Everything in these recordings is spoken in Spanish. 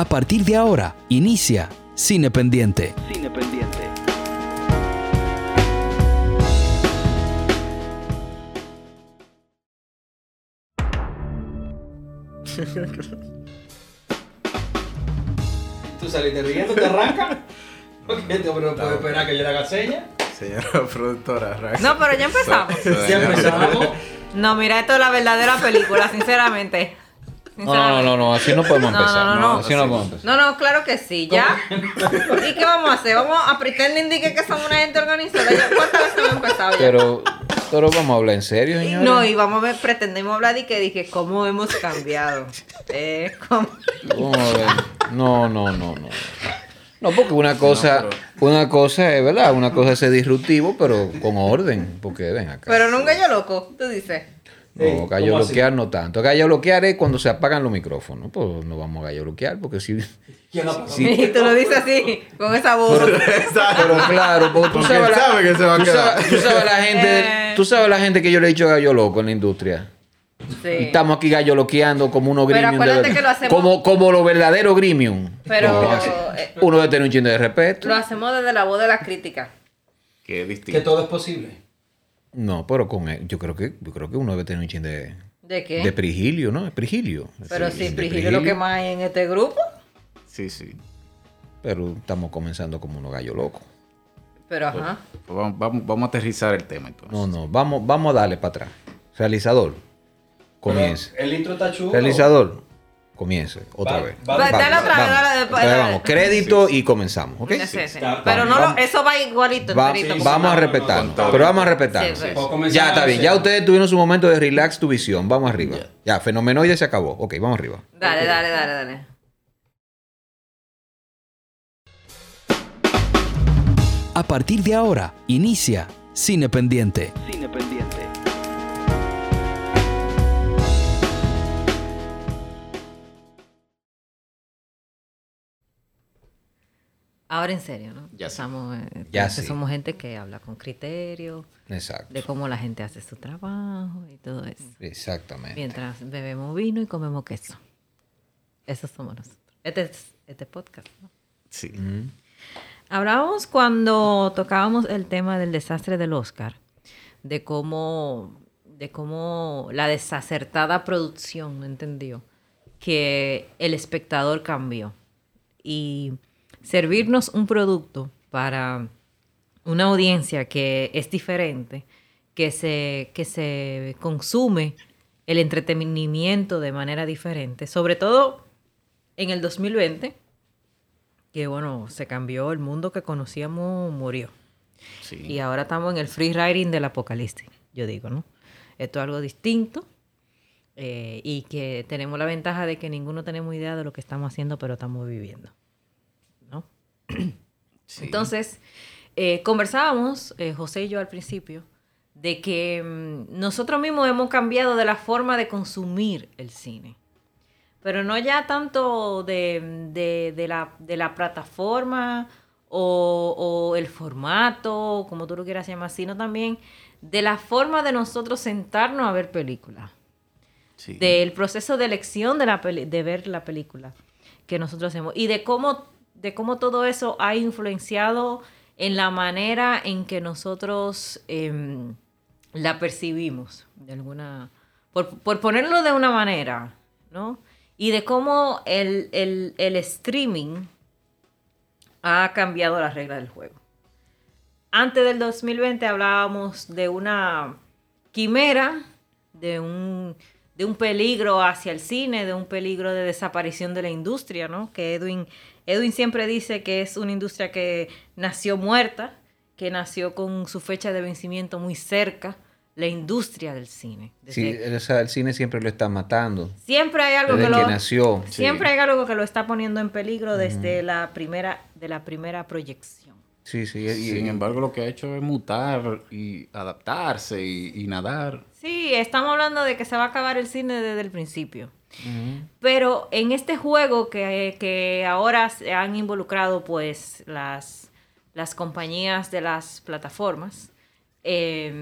A partir de ahora, inicia Cine Pendiente. Cine Pendiente. ¿Tú saliste riendo? ¿Te arranca? Porque este hombre no puede esperar que yo le haga señas. Señora productora, arranca. No, pero ya empezamos. Si empezamos. No, mira, esto es la verdadera película, sinceramente. No, no, no, no, así no podemos empezar. no, No, no, no. así no podemos empezar. No, no, claro que sí, ya. ¿Y qué vamos a hacer? Vamos a pretender indique que somos una gente organizada. Ya, ¿Cuántas veces hemos empezado ya? Pero, pero vamos a hablar en serio, señores. No, y vamos a ver, pretendemos hablar de que dije, ¿cómo hemos cambiado? Eh, ¿cómo? Vamos a ver. No, no, no, no. No, porque una cosa, una cosa es verdad, una cosa es ser disruptivo, pero con orden, porque ven acá. Pero nunca yo loco, tú dices. No, gallo bloquear no tanto. Gallo bloquear es cuando se apagan los micrófonos. Pues no vamos a gallo bloquear, porque si. ¿Quién pasó? Sí. Y tú lo dices así, con esa voz. Pero claro, porque tú Porque sabes, la, sabe que se va a tú quedar. sabes- tú sabes la gente, Eh. tú sabes la gente que yo le he dicho gallo loco en la industria. Sí. Y estamos aquí gallo loqueando como unos que lo hacemos- Como, como los verdaderos grimium. Pero No, eh, uno debe tener un chin de respeto. lo hacemos desde la voz de la crítica. Que es Que distinto. todo es posible. No, pero con él, yo creo que, yo creo que uno debe tener un chin de, ¿De qué? de prigilio, ¿no? Prigilio. Pero Sí, si Prigilio es lo que más hay en este grupo. Sí, sí. Pero estamos comenzando como unos gallo locos. Pero ajá. Pues vamos, vamos, vamos a aterrizar el tema entonces. No, no, vamos, vamos a darle para atrás. Realizador, comience. Pero El intro está chulo. Realizador, comience otra Va- vez. va- Va- dale otra vez, vamos. dale, Otra vez dale. vamos. Crédito y comenzamos, ¿ok? Sí, Pero no vamos. lo, eso va igualito. Como vamos a respetar, no, no. pero vamos a respetar. Ya está bien, ya ustedes tuvieron su momento de relax tu visión. Vamos arriba. Ya, fenomenoide se acabó. Ok, vamos arriba. Dale, dale, dale, dale. A partir de ahora, inicia Cine Pendiente. Cine Pendiente. Ahora en serio, ¿no? Ya sí. Somos, eh, Ya sí. somos gente que habla con criterio, Exacto. de cómo la gente hace su trabajo y todo eso. Exactamente. Mientras bebemos vino y comemos queso. Esos somos nosotros. Este es este podcast, ¿no? Sí. Hablábamos cuando tocábamos el tema del desastre del Oscar, de cómo, de cómo la desacertada producción, ¿no entendió? Que el espectador cambió. Y servirnos un producto para una audiencia que es diferente, que se, que se consume el entretenimiento de manera diferente, sobre todo en el 2020, que bueno, se cambió el mundo que conocíamos, murió. Sí. Y ahora estamos en el free riding del apocalipsis, yo digo, ¿no? Esto es algo distinto eh, y que tenemos la ventaja de que ninguno tenemos idea de lo que estamos haciendo, pero estamos viviendo. Sí. Entonces, eh, conversábamos, eh, José y yo al principio, de que mm, nosotros mismos hemos cambiado de la forma de consumir el cine. Pero no ya tanto de, de- de la, de la plataforma o, o el formato, como tú lo quieras llamar, sino también de la forma de nosotros sentarnos a ver películas Sí. del proceso de elección de, la de ver la película que nosotros hacemos y de cómo, de cómo todo eso ha influenciado en la manera en que nosotros em, la percibimos, de alguna, por, por ponerlo de una manera, ¿no? Y de cómo el, el- el streaming ha cambiado las reglas del juego. Antes del 2020 hablábamos de una quimera, de un, de un peligro hacia el cine, de un peligro de desaparición de la industria, ¿no? Que Edwin, Edwin siempre dice que es una industria que nació muerta, que nació con su fecha de vencimiento muy cerca, la industria del cine. Sí, Desde- o sea, el cine siempre lo está matando. siempre hay algo Desde que que lo, nació. siempre hay algo que lo está poniendo en peligro desde la primera, de la primera proyección. Sí, sí. y- Sin embargo, lo que ha hecho es mutar y adaptarse y, y nadar. Sí, estamos hablando de que se va a acabar el cine desde el principio. Pero en este juego que, que ahora se han involucrado pues las, las compañías de las plataformas, eh,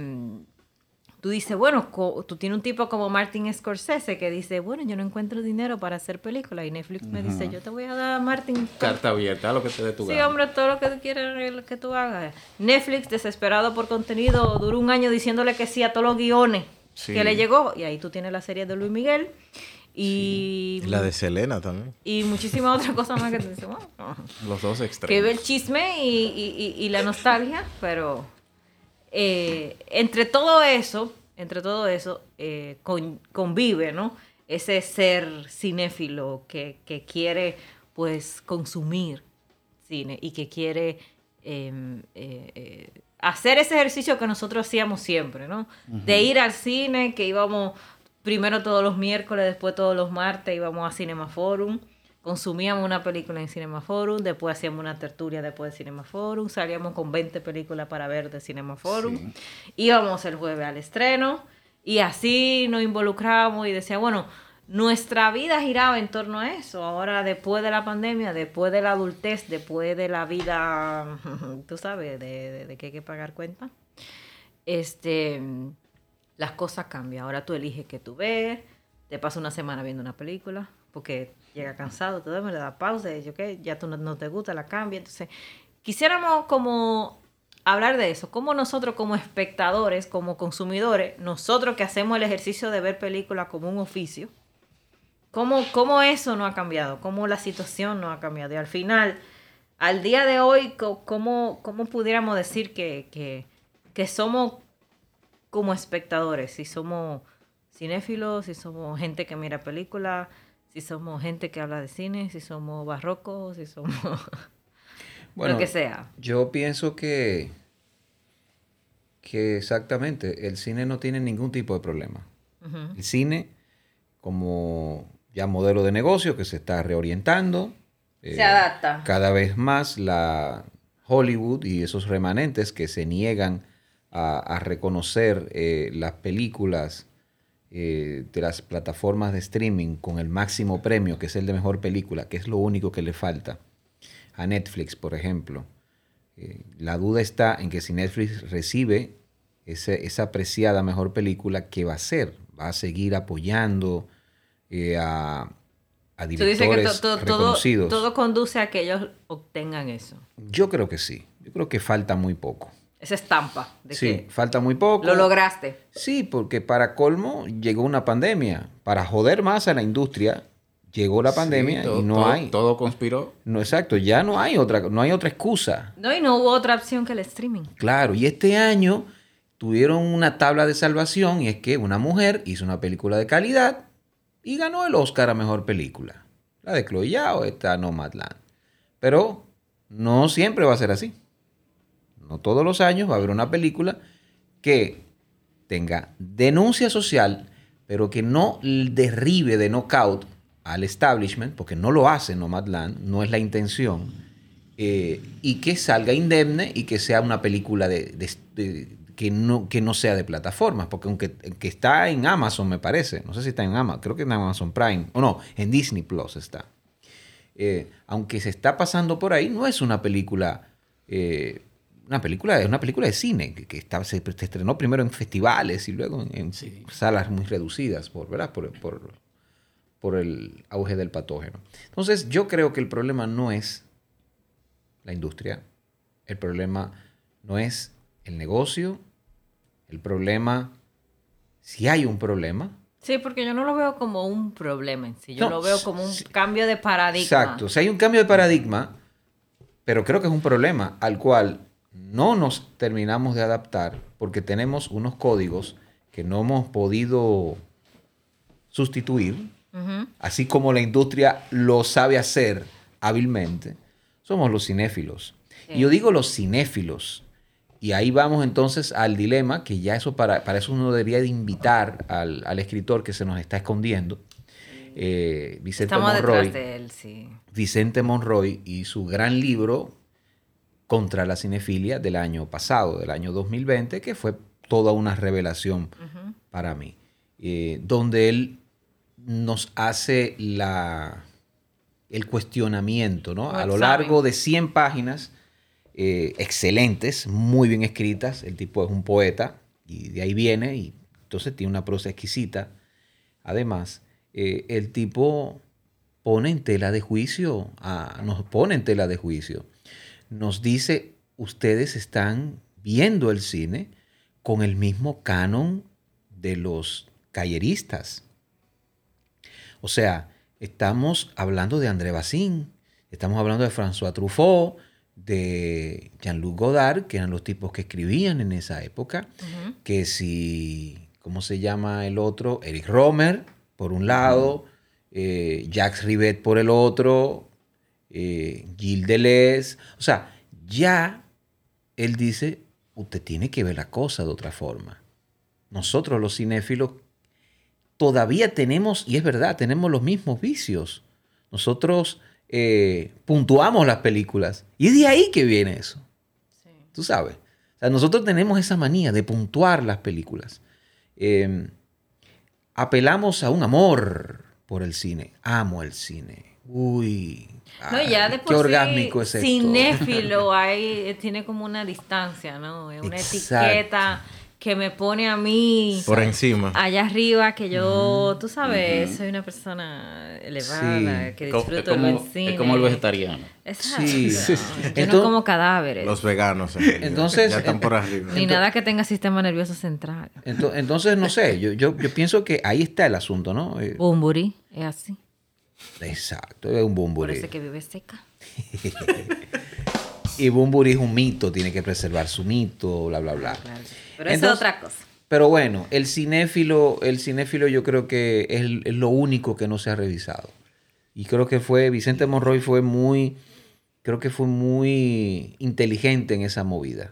tú dices, bueno, tú tienes un tipo como Martin Scorsese que dice, bueno, yo no encuentro dinero para hacer películas. Y Netflix me dice, yo te voy a dar, Martin, Carta abierta, lo que te dé tu Sí, gana. hombre, todo lo que tú quieras lo que tú hagas. Netflix, desesperado por contenido, duró un año diciéndole que sí a todos los guiones Sí. que le llegó. Y ahí tú tienes la serie de Luis Miguel y, la de Selena también. y muchísimas otras cosas más que dices, bueno, Los dos que extremos. ve el chisme y, y- y- y la nostalgia, pero eh, entre todo eso, entre todo eso, eh, con- convive, ¿no? Ese ser cinéfilo que, que quiere, pues, consumir cine y que quiere eh, eh, eh, hacer ese ejercicio que nosotros hacíamos siempre, ¿no? De ir al cine, que íbamos primero todos los miércoles, después todos los martes íbamos a Cinema Forum, consumíamos una película en Cinema Forum, después hacíamos una tertulia después de Cinema Forum, salíamos con 20 películas para ver de Cinema Forum, íbamos el jueves al estreno y así nos involucrábamos y decía, bueno, nuestra vida giraba en torno a eso. Ahora, después de la pandemia, después de la adultez, después de la vida, tú sabes, de, de- de que hay que pagar cuenta, este, las cosas cambian. Ahora tú eliges qué tú ves, te pasas una semana viendo una película, porque llega cansado, te duermes, le das pausa, y yo qué, ya tú no, te gusta, la cambia. Entonces, quisiéramos como hablar de eso, como nosotros como espectadores, como consumidores, nosotros que hacemos el ejercicio de ver películas como un oficio, ¿Cómo, ¿Cómo eso no ha cambiado? ¿Cómo la situación no ha cambiado? Y al final, al día de hoy, ¿cómo, cómo pudiéramos decir que, que somos como espectadores? Si somos cinéfilos, si somos gente que mira películas, si somos gente que habla de cine, si somos barrocos, si somos Bueno, lo que sea. Yo pienso que, que exactamente, el cine no tiene ningún tipo de problema. El cine, como ya modelo de negocio que se está reorientando, eh, Se adapta. cada vez más la Hollywood y esos remanentes que se niegan a, a reconocer eh, las películas eh, de las plataformas de streaming con el máximo premio, que es el de mejor película, que es lo único que le falta a Netflix, por ejemplo. Eh, la duda está en que si Netflix recibe ese- esa apreciada mejor película, ¿qué va a hacer? ¿Va a seguir apoyando eh, a, a Tú dices que directores to- to- todo, reconocidos? todo conduce a que ellos obtengan eso. Yo creo que sí. Yo creo que falta muy poco. Esa estampa de Sí, que falta muy poco. lo lograste. Sí, porque para colmo llegó una pandemia. Para joder más a la industria, llegó la pandemia Sí, todo- y no todo- hay. Todo conspiró. No, exacto, ya no hay otra, no hay otra excusa. No, y no hubo otra opción que el streaming. Claro, y este año tuvieron una tabla de salvación y es que una mujer hizo una película de calidad y ganó el Oscar a mejor película. La de Chloe Zhao, esta Nomadland. Pero no siempre va a ser así. No todos los años va a haber una película que tenga denuncia social, pero que no derribe de knockout al establishment, porque no lo hace Nomadland, no es la intención, eh, y que salga indemne y que sea una película de, que, no, que no sea de plataformas, porque aunque que está en Amazon, me parece, no sé si está en Amazon, creo que en Amazon Prime, o no, en Disney Plus está. Eh, aunque se está pasando por ahí, no es una película, eh, una película, es una película de cine, que, que está, se, se estrenó primero en festivales y luego en, en salas muy reducidas, por, ¿verdad? Por, por, por el auge del patógeno. Entonces, yo creo que el problema no es la industria, el problema no es el negocio, el problema, si hay un problema, Sí, porque yo no lo veo como un problema en sí. Yo No, lo veo como un sí. cambio de paradigma. Exacto. O sea, hay un cambio de paradigma, pero creo que es un problema al cual no nos terminamos de adaptar porque tenemos unos códigos que no hemos podido sustituir, así como la industria lo sabe hacer hábilmente. Somos los cinéfilos. Y yo digo los cinéfilos. Y ahí vamos entonces al dilema, que ya eso para, para eso uno debería de invitar al, al escritor que se nos está escondiendo, eh, Vicente Estamos Monroy. detrás de él, sí. Vicente Monroy y su gran libro contra la cinefilia del año pasado, del año 2020, que fue toda una revelación para mí, eh, donde él nos hace la, el cuestionamiento, ¿no? A lo largo de 100 páginas, eh, excelentes, muy bien escritas, el tipo es un poeta y de ahí viene y entonces tiene una prosa exquisita. Además, eh, el tipo pone en tela de juicio, a- nos pone en tela de juicio. Nos dice, ustedes están viendo el cine con el mismo canon de los calleristas. O sea, estamos hablando de André Bazin, estamos hablando de François Truffaut, de Jean-Luc Godard, que eran los tipos que escribían en esa época, que si, ¿cómo se llama el otro? Eric Romer, por un lado, eh, Jacques Rivet por el otro, eh, Gilles Deleuze. O sea, ya él dice, usted tiene que ver la cosa de otra forma. Nosotros los cinéfilos todavía tenemos, y es verdad, tenemos los mismos vicios. Nosotros eh, puntuamos las películas. Y es de ahí que viene eso. Tú sabes. O sea, nosotros tenemos esa manía de puntuar las películas. Eh, apelamos a un amor por el cine. Amo el cine. Uy. No, ya qué por sí, orgásmico es esto. cinéfilo hay, tiene como una distancia, ¿no? Es una Exacto. etiqueta que me pone a mí Por encima. allá arriba que yo, tú sabes, soy una persona elevada, Sí. que disfruto como, buen cine. es como el vegetariano. Exacto. Sí. Yo no Entonces- como cadáveres. Los veganos. Entonces- Ya están por arriba. Ni nada que tenga sistema nervioso central. Ento- Entonces, no sé, yo, yo, yo pienso que ahí está el asunto, ¿no? Eh, Bumburi, es así. Exacto, es un Por bumburi. eso es que vive seca. Y bumburi es un mito, tiene que preservar su mito, bla, bla, bla. Claro. Pero eso es otra cosa. Pero bueno, el cinéfilo, el cinéfilo yo creo que es, es lo único que no se ha revisado. Y creo que fue, Vicente Monroy fue muy, creo que fue muy inteligente en esa movida.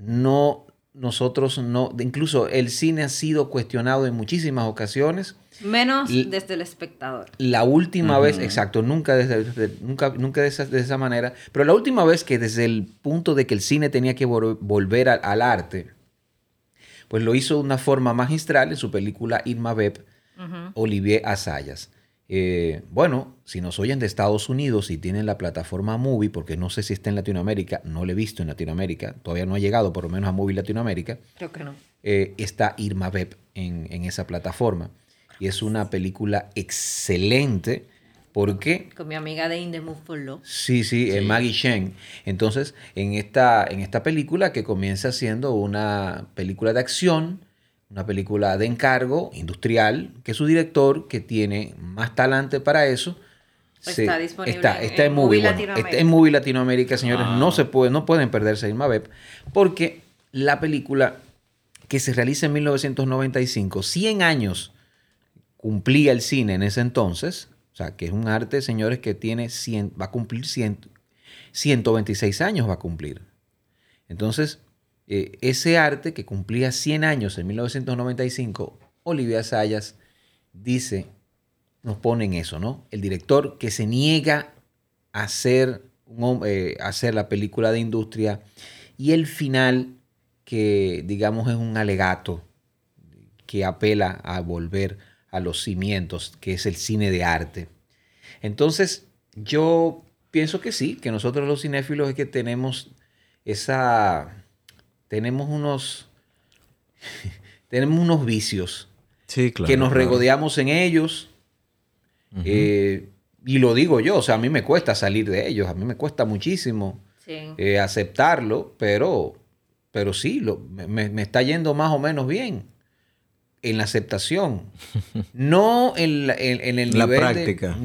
No, nosotros no, incluso el cine ha sido cuestionado en muchísimas ocasiones. Menos desde el espectador. La última vez, exacto, nunca, desde- nunca, nunca de, esa, de esa manera, pero la última vez que desde el punto de que el cine tenía que vol- volver al, al arte, pues lo hizo de una forma magistral en su película Irma Beb, Olivier Asayas. Eh, bueno, si nos oyen de Estados Unidos y tienen la plataforma Movie, porque no sé si está en Latinoamérica, no lo he visto en Latinoamérica, todavía no ha llegado por lo menos a Movie Latinoamérica, Creo que no. eh, está Irma Beb en, en esa plataforma. Y es una película excelente porque, Con mi amiga de In the Mood for Love. sí, sí, es Maggie Shen. Entonces, en esta, en esta película que comienza siendo una película de acción, una película de encargo industrial, que su director, que tiene más talante para eso, Está disponible está, en- está en, en Movie, Movie bueno, Latinoamérica. está en Movie Latinoamérica, señores. Ah. No se puede, no pueden perderse Irma Beb, porque la película que se realiza en 1995, 100 años cumplía el cine en ese entonces, o sea, que es un arte, señores, que tiene 100, va a cumplir 100, 126 años va a cumplir. Entonces, eh, ese arte que cumplía 100 años en 1995, Olivia Sayas dice, nos pone en eso, ¿no? El director que se niega a hacer, eh, a hacer la película de industria y el final que, digamos, es un alegato que apela a volver a los cimientos, que es el cine de arte. Entonces, yo pienso que sí, que nosotros los cinéfilos es que tenemos esa, tenemos unos, tenemos unos vicios Sí, claro. que nos claro. regodeamos en ellos. eh, y lo digo yo, o sea, a mí me cuesta salir de ellos, a mí me cuesta muchísimo Sí. eh, aceptarlo, pero, pero sí, lo, me está yendo más o menos bien en la aceptación. No en, la- en- en el La nivel de- práctica.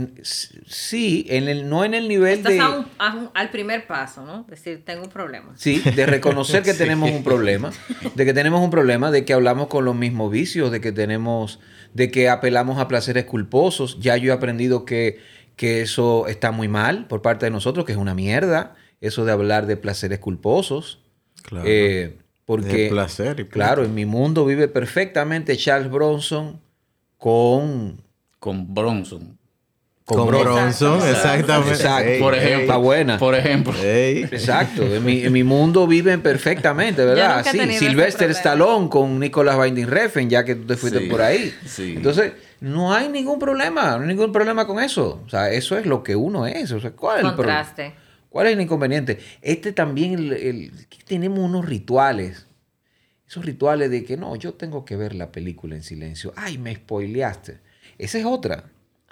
sí, en el, no en el nivel Estás de... a un- a un- al primer paso, ¿no? Decir, tengo un problema. Sí, de reconocer que Sí. tenemos un problema, de que tenemos un problema, de que hablamos con los mismos vicios, de que tenemos, de que apelamos a placeres culposos. Ya yo he aprendido que, que eso está muy mal por parte de nosotros, que es una mierda, eso de hablar de placeres culposos. Claro. Eh, porque, De placer y claro, en mi mundo vive perfectamente Charles Bronson con, Con Bronson. con, Con Bronson. Bronson, exactamente. Exacto. Ey, Por ejemplo. Está buena. Por ejemplo. ey. Exacto, en mi, en mi mundo viven perfectamente, ¿verdad? Sí, Sylvester. Stallone con Nicolas Winding Refn, ya que tú te fuiste Sí, por ahí. sí. Entonces, no hay ningún problema, no hay ningún problema con eso. O sea, eso es lo que uno es. O sea, ¿cuál es el problema? ¿Cuál es el inconveniente? Este también, el, tenemos unos rituales Esos rituales de que no, yo tengo que ver la película en silencio. Ay, me spoileaste. Esa es otra.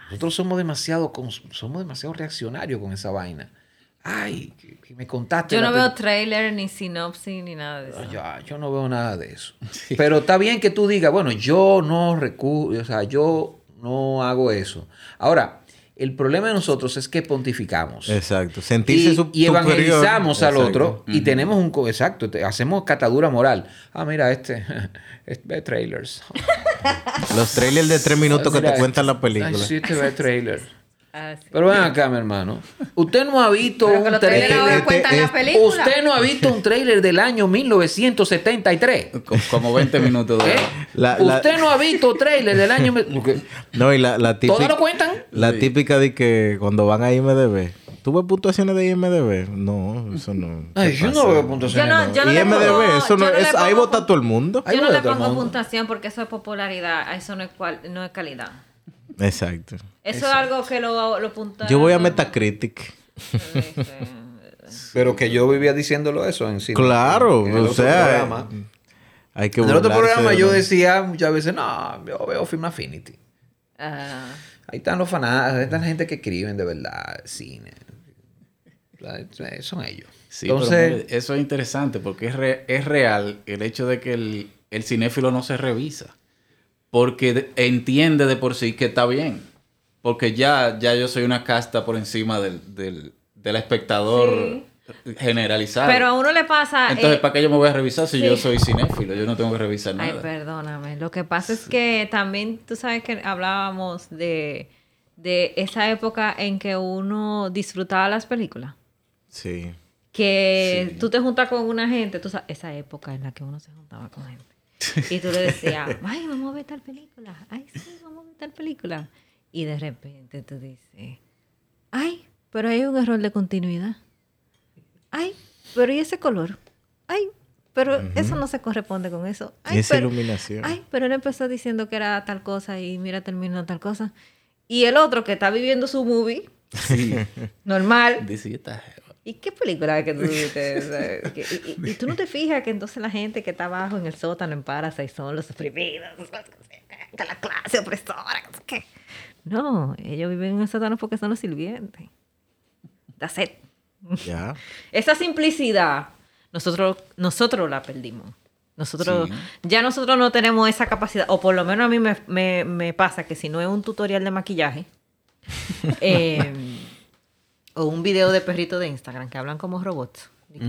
Nosotros somos demasiado, somos demasiado reaccionarios con esa vaina. Ay, que, que me contaste. Yo no veo trailer, ni sinopsis, ni nada de eso. yo, yo no veo nada de eso. Pero está bien que tú digas, bueno, yo no recu o sea, yo no hago eso. Ahora, el problema de nosotros es que pontificamos. Exacto. Sentirse Y, y superior. evangelizamos al Exacto. otro y tenemos un... Exacto, te- hacemos catadura moral. Ah, mira, este... este ve trailers. Los trailers de tres minutos que Mira, te cuentan la Ay, película. sí, este ve trailers. Ah, sí. Pero ven acá, mi hermano. Usted no ha visto Pero un trailer... este- este- película. Usted no ha visto un trailer del año 1973. Co- Como 20 minutos de... ¿Eh? La- la- Usted no ha visto trailer del año... No, y la, la ¿Todas típica. lo cuentan? La Sí. típica de que cuando van a IMDB. ¿Tú ves puntuaciones de IMDB? No, eso no. Ay, ¿qué yo no veo puntuaciones. Yo no- yo no IMDB, pongo- eso no es. Ahí vota todo el mundo. Yo no le pongo puntuación porque eso es popularidad. Eso no es, cual, no es calidad. Exacto. Eso, es algo que lo, lo puntea. Yo voy a. Metacritic. Pero que yo vivía diciéndolo eso en cine. Claro, En el o otro sea, programa. hay que En el otro programa de yo decía muchas veces, no, yo veo Film Affinity. Ah, Ahí están los fanáticos, ahí están la gente que escriben de verdad cine. Son ellos. Sí, Entonces, pero mire, eso es interesante porque es, re- es real el hecho de que el, el cinéfilo no se revisa. Porque de- entiende de por sí que está bien. Porque ya, ya yo soy una casta por encima del, del, del espectador generalizado. Pero a uno le pasa. Entonces, eh, ¿para qué yo me voy a revisar si sí. yo soy cinéfilo? Yo no tengo que revisar Ay, nada. perdóname. Lo que pasa es que también tú sabes que hablábamos de, de esa época en que uno disfrutaba las películas. Sí. Que Sí. tú te juntas con una gente, tú sabes, esa época en la que uno se juntaba con gente. Y tú le decías, ay, vamos a ver tal película. Ay, sí, vamos a ver tal película. Y de repente tú dices, ay, pero hay un error de continuidad. Ay, pero ¿y ese color? Ay, pero eso no se corresponde con eso. Ay, Y esa pero, iluminación. Ay, pero él empezó diciendo que era tal cosa y mira, terminó tal cosa. Y el otro que está viviendo su movie, Sí. normal, Dice, "Y esta jeva". ¿Y qué película que tú viste? Y, y- y tú no te fijas que entonces la gente que está abajo en el sótano en Parasite son los oprimidos, la clase opresora, qué. No, ellos viven en el sótano porque son los sirvientes. That's it. Ya. Esa simplicidad, nosotros, nosotros la perdimos. Nosotros, Sí. ya nosotros no tenemos esa capacidad, o por lo menos a mí me, me- me pasa que si no es un tutorial de maquillaje, eh, o un video de perrito de Instagram que hablan como robots.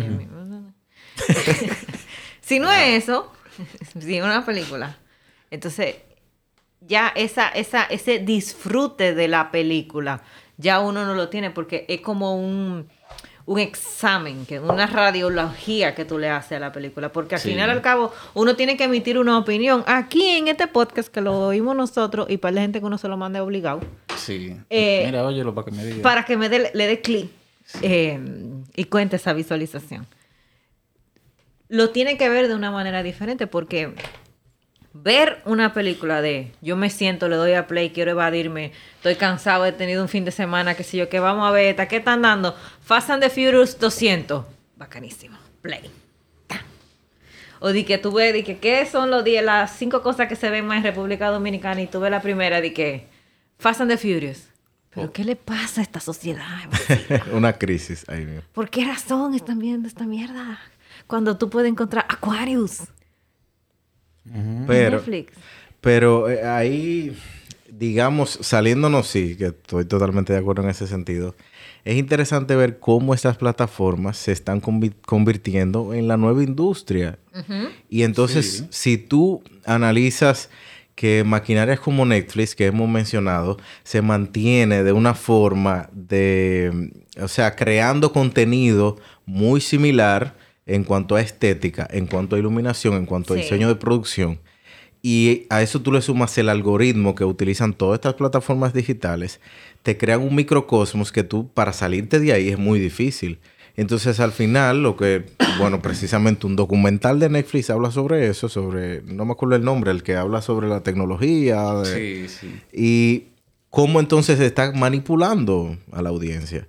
si no es eso, si es una película, entonces ya esa, esa, ese disfrute de la película, ya uno no lo tiene porque es como un, un examen, que una radiología que tú le haces a la película, porque al Sí. final al cabo uno tiene que emitir una opinión aquí en este podcast que lo oímos nosotros y para la gente que uno se lo mande obligado, Sí. Eh, Mira, óyelo para que me diga. para que me dé, le dé clic eh, y cuente esa visualización. Lo tiene que ver de una manera diferente porque ver una película de yo me siento, le doy a play, quiero evadirme, estoy cansado, he tenido un fin de semana, qué sé yo, que vamos a ver, ¿qué están dando? Fast and the Furious 200. Bacanísimo. Play. O di que tú ves, di que qué son los 10, las cinco cosas que se ven más en República Dominicana y tú ves la primera, di que Fast and the Furious. ¿Pero qué le pasa a esta sociedad? Una crisis ahí mismo. ¿Por qué razón están viendo esta mierda? Cuando tú puedes encontrar Aquarius Pero, Netflix. pero eh, ahí, digamos, saliéndonos, sí, que estoy totalmente de acuerdo en ese sentido. Es interesante ver cómo estas plataformas se están convi- convirtiendo en la nueva industria. Y entonces, Sí. si tú analizas que maquinarias como Netflix, que hemos mencionado, se mantiene de una forma de, o sea, creando contenido muy similar en cuanto a estética, en cuanto a iluminación, en cuanto a Sí. diseño de producción. Y a eso tú le sumas el algoritmo que utilizan todas estas plataformas digitales, te crean un microcosmos que tú, para salirte de ahí, es muy difícil. Entonces, al final, lo que, bueno, precisamente un documental de Netflix habla sobre eso, sobre, no me acuerdo el nombre, el que habla sobre la tecnología. de- Sí, sí. y cómo entonces se está manipulando a la audiencia.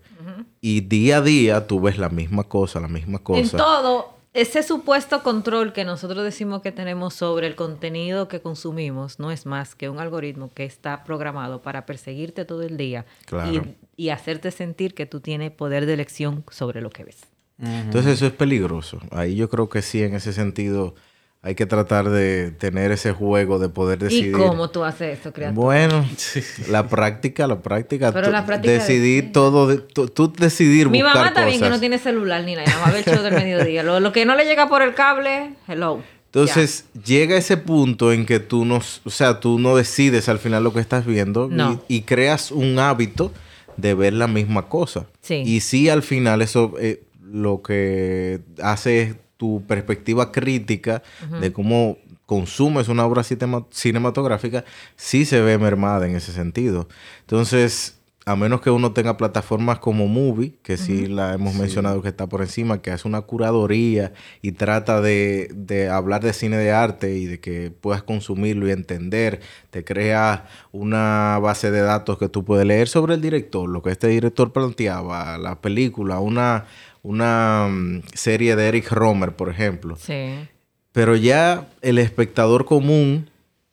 Y día a día tú ves la misma cosa, la misma cosa. En todo ese supuesto control que nosotros decimos que tenemos sobre el contenido que consumimos no es más que un algoritmo que está programado para perseguirte todo el día Claro. y, y hacerte sentir que tú tienes poder de elección sobre lo que ves. Entonces eso es peligroso. Ahí yo creo que sí, en ese sentido, hay que tratar de tener ese juego de poder decidir. ¿Y cómo tú haces eso, criatura? Bueno, la práctica, la práctica. Pero la práctica de Decidir qué? todo, de- tú, decidir Mi buscar mamá está bien que no tiene celular ni nada, nada más ve el show del mediodía. Lo, lo que no le llega por el cable, hello. Entonces llega ese punto en que tú no, o sea, tú no decides al final lo que estás viendo No. y, y creas un hábito de ver la misma cosa. Sí. Y sí, al final eso eh, lo que hace es tu perspectiva crítica de cómo consumes una obra cinematográfica, sí se ve mermada en ese sentido. Entonces, a menos que uno tenga plataformas como Movie, que sí la hemos mencionado que está por encima, que hace una curaduría y trata de, de hablar de cine de arte y de que puedas consumirlo y entender, te crea una base de datos que tú puedes leer sobre el director, lo que este director planteaba, la película, una, una mm, serie de Eric Romer, por ejemplo. Sí. Pero ya el espectador común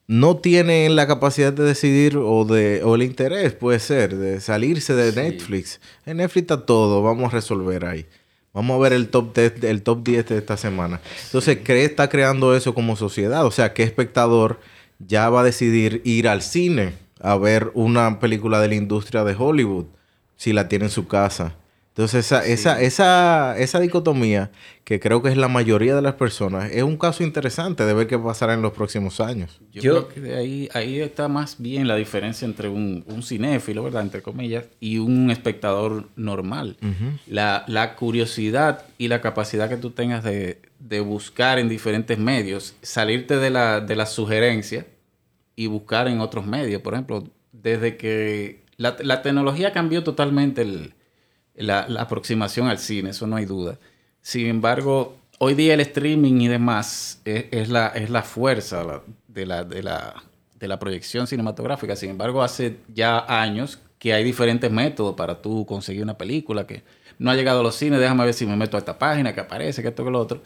no tiene la capacidad de decidir o de o el interés, puede ser, de salirse de Netflix. En Netflix está todo, vamos a resolver ahí. Vamos a ver el top, 10, el top 10 de esta semana. Entonces, ¿qué está creando eso como sociedad? O sea, ¿qué espectador ya va a decidir ir al cine a ver una película de la industria de Hollywood si la tiene en su casa? Entonces, esa, esa, esa, esa dicotomía, que creo que es la mayoría de las personas, es un caso interesante de ver qué pasará en los próximos años. Yo, Yo- creo que de ahí, ahí está más bien la diferencia entre un, un cinéfilo, ¿verdad? Entre comillas, y un espectador normal. la, la curiosidad y la capacidad que tú tengas de, de buscar en diferentes medios, salirte de la, de la sugerencia y buscar en otros medios. Por ejemplo, desde que la, la tecnología cambió totalmente el- la, la aproximación al cine, eso no hay duda. Sin embargo, hoy día el streaming y demás es, es la, es la fuerza de, la, de, la, de la proyección cinematográfica. Sin embargo, hace ya años que hay diferentes métodos para tú conseguir una película que no ha llegado a los cines, déjame ver si me meto a esta página que aparece, que esto, que lo otro.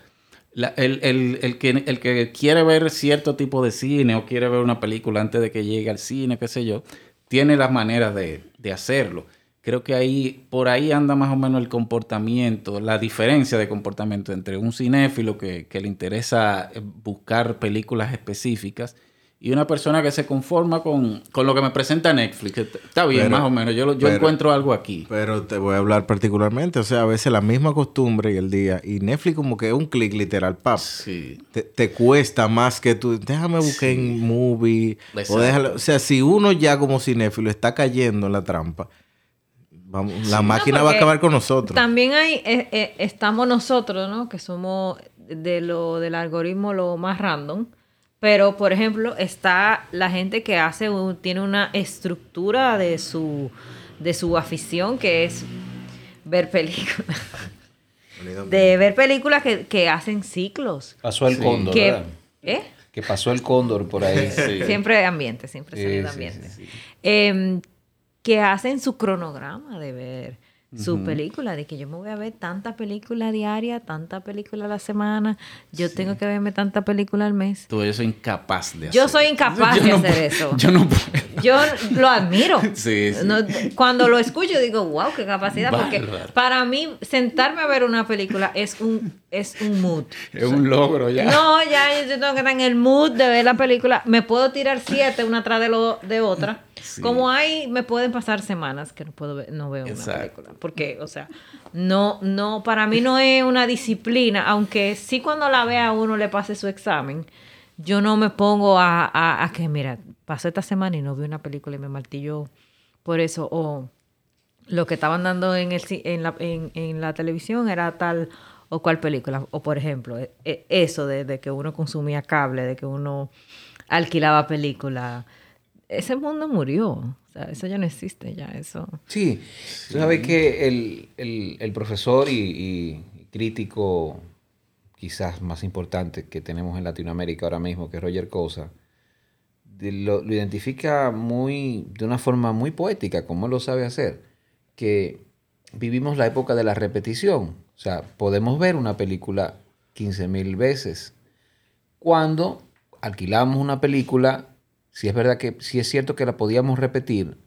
El, el- el que, el que quiere ver cierto tipo de cine o quiere ver una película antes de que llegue al cine, qué sé yo, tiene las maneras de, de hacerlo. Creo que ahí, por ahí anda más o menos el comportamiento, la diferencia de comportamiento entre un cinéfilo que, que le interesa eh, buscar películas específicas y una persona que se conforma con, con lo que me presenta Netflix. Está bien, Pero- más o menos. Yo, yo pero- encuentro algo aquí. Pero te voy a hablar particularmente, o sea, a veces la misma costumbre y el día, y Netflix como que es un clic literal, pap. Sí. Te, te cuesta más que tú, déjame buscar en movie, o déjalo, o sea, si uno ya como cinéfilo está cayendo en la trampa, vamos, la máquina va a acabar con nosotros. También hay, eh, eh, estamos nosotros, ¿no? Que somos de lo del algoritmo lo más random. Pero, por ejemplo, está la gente que hace un- tiene una estructura de su, de su afición que es ver películas. de ver películas que, que hacen ciclos. Pasó el cóndor, Que, ¿verdad? ¿eh? Que pasó el cóndor por ahí. Siempre ambiente, siempre Sí, sí, ambiente. sí, sí. Em, que hacen su cronograma de ver su película, de que yo me voy a ver tanta película diaria, tanta película a la semana, yo tengo que verme tanta película al mes. Tú, yo soy incapaz de hacerlo. Yo soy incapaz Yo de no hacer eso. Yo no puedo. Yo lo admiro. Sí, sí. No, cuando lo escucho digo, wow, qué capacidad, porque para mí sentarme a ver una película es un, es un mood. Es un logro ya. No, ya yo tengo que estar en el mood de ver la película. Me puedo tirar siete una tras de, lo, de otra. Sí. Como hay, me pueden pasar semanas que no puedo ver- no veo una película. Porque, o sea, no, no, para mí no es una disciplina, aunque sí cuando la vea a uno le pase su examen, yo no me pongo a, a, a que, mira, pasó esta semana y no vi una película y me martillo por eso. O lo que estaban dando en, el, en, la, en, en la televisión era tal o cual película. O por ejemplo, e- e- eso de, de que uno consumía cable, de que uno alquilaba película. Ese mundo murió. O sea, eso ya no existe, ya eso. Sí, tú sabes que el, el- el profesor y, y crítico quizás más importante que tenemos en Latinoamérica ahora mismo, que es Roger Cosa, lo, lo identifica muy, de una forma muy poética, como él lo sabe hacer, que vivimos la época de la repetición. O sea, podemos ver una película 15 mil veces. Cuando alquilamos una película, si es verdad que, si es cierto que la podíamos repetir,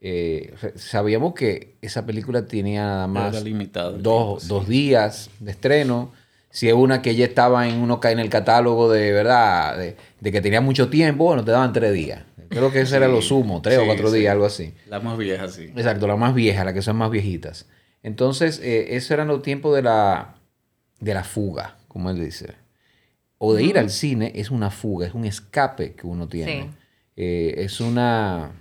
eh, sabíamos que esa película tenía nada más limitado dos, tiempo, sí. dos días de estreno. Si es una que ya estaba en uno en el catálogo de verdad, de, de que tenía mucho tiempo, bueno, te daban tres días. Creo que ese era lo sumo, tres o cuatro días, algo así. La más vieja, sí. Exacto, la más vieja, la que son más viejitas. Entonces, eh, esos eran los tiempos de la, de la fuga, como él dice. O de ir al cine es una fuga, es un escape que uno tiene. Sí. Eh, es una...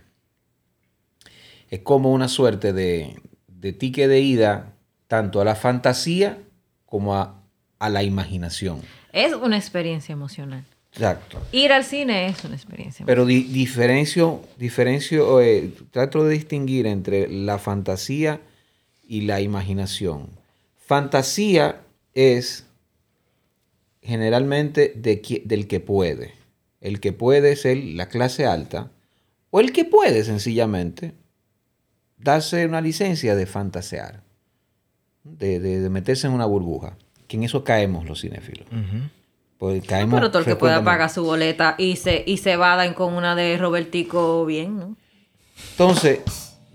Es como una suerte de, de ticket de ida tanto a la fantasía como a, a la imaginación. Es una experiencia emocional. Exacto. Ir al cine es una experiencia Pero di- diferencio, diferencio eh, trato de distinguir entre la fantasía y la imaginación. Fantasía es generalmente de qui- del que puede. El que puede es el, la clase alta o el que puede sencillamente darse una licencia de fantasear, de, de- de meterse en una burbuja. Que en eso caemos los cinéfilos. Pues caemos Pero todo el que pueda pagar su boleta y se, y se vadan con una de Robertico bien, ¿no? Entonces,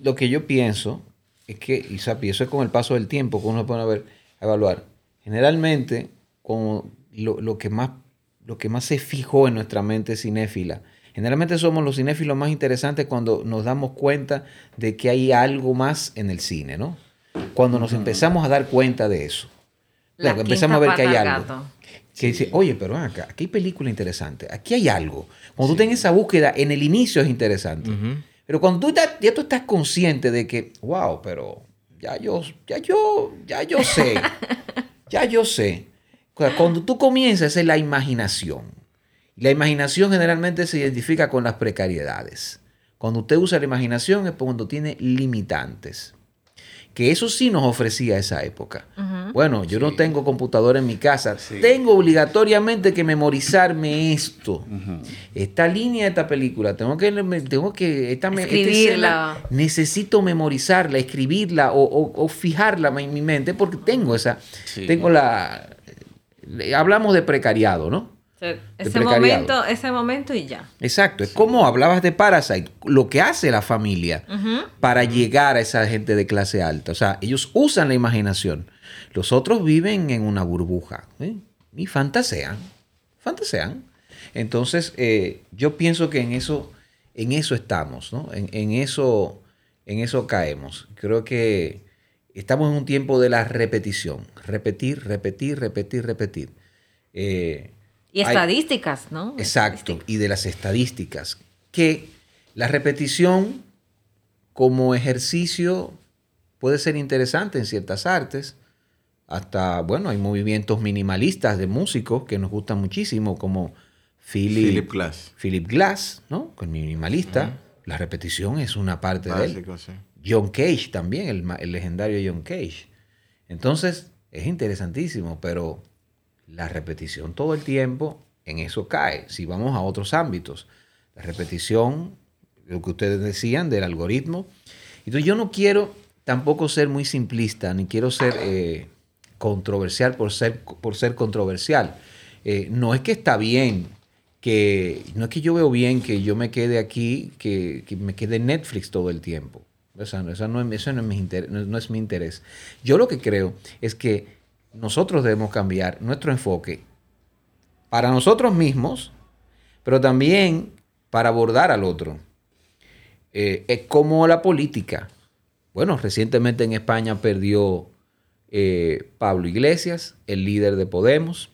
lo que yo pienso es que, y eso es con el paso del tiempo que uno se pone a ver, a evaluar. Generalmente, como lo, lo que más, lo que más se fijó en nuestra mente cinéfila, generalmente somos los cinéfilos más interesantes cuando nos damos cuenta de que hay algo más en el cine, ¿no? Cuando nos empezamos a dar cuenta de eso. La Claro, empezamos a ver que hay algo. gato. Que dice, oye, pero acá, aquí hay película interesante, aquí hay algo. Cuando tú tengas esa búsqueda, en el inicio es interesante. Pero cuando tú ya, ya tú estás consciente de que, wow, pero ya yo, ya yo, ya yo sé, ya yo sé. O sea, Cuando tú comienzas es la imaginación. La imaginación generalmente se identifica con las precariedades. Cuando usted usa la imaginación es cuando tiene limitantes. Que eso sí nos ofrecía esa época. Bueno, yo no tengo computadora en mi casa. Tengo obligatoriamente que memorizarme esto. Esta línea de esta película, tengo que, tengo que esta, esta Escribirla. escena, necesito memorizarla, escribirla o, o- o fijarla en mi mente porque tengo esa, Sí. tengo la, hablamos de precariado, ¿no? O sea, ese momento, ese momento y ya. Exacto, es como hablabas de Parasite, lo que hace la familia para llegar a esa gente de clase alta. O sea, ellos usan la imaginación. Los otros viven en una burbuja ¿eh? y fantasean, fantasean. Entonces, eh, yo pienso que en eso, en eso estamos, ¿no? En, en eso, en eso caemos. Creo que estamos en un tiempo de la repetición. Repetir, repetir, repetir, repetir. Eh, Y hay- estadísticas, ¿no? Exacto, y de las estadísticas, que la repetición como ejercicio puede ser interesante en ciertas artes. Hasta, bueno, hay movimientos minimalistas de músicos que nos gustan muchísimo, como Philip, Philip Glass. Philip Glass, ¿no? Con minimalista. La repetición es una parte de él. Sí. John Cage también, el, el legendario John Cage. Entonces, es interesantísimo, pero la repetición todo el tiempo en eso cae. Si vamos a otros ámbitos, la repetición, lo que ustedes decían del algoritmo. Entonces, yo no quiero tampoco ser muy simplista, ni quiero ser eh, controversial por ser, por ser controversial. Eh, no es que está bien que, no es que yo veo bien que yo me quede aquí, que, que me quede Netflix todo el tiempo. Esa, no- eso no es mi interés, no, no es mi interés. Yo lo que creo es que nosotros debemos cambiar nuestro enfoque para nosotros mismos, pero también para abordar al otro. Eh, es como la política. Bueno, recientemente en España perdió eh, Pablo Iglesias, el líder de Podemos.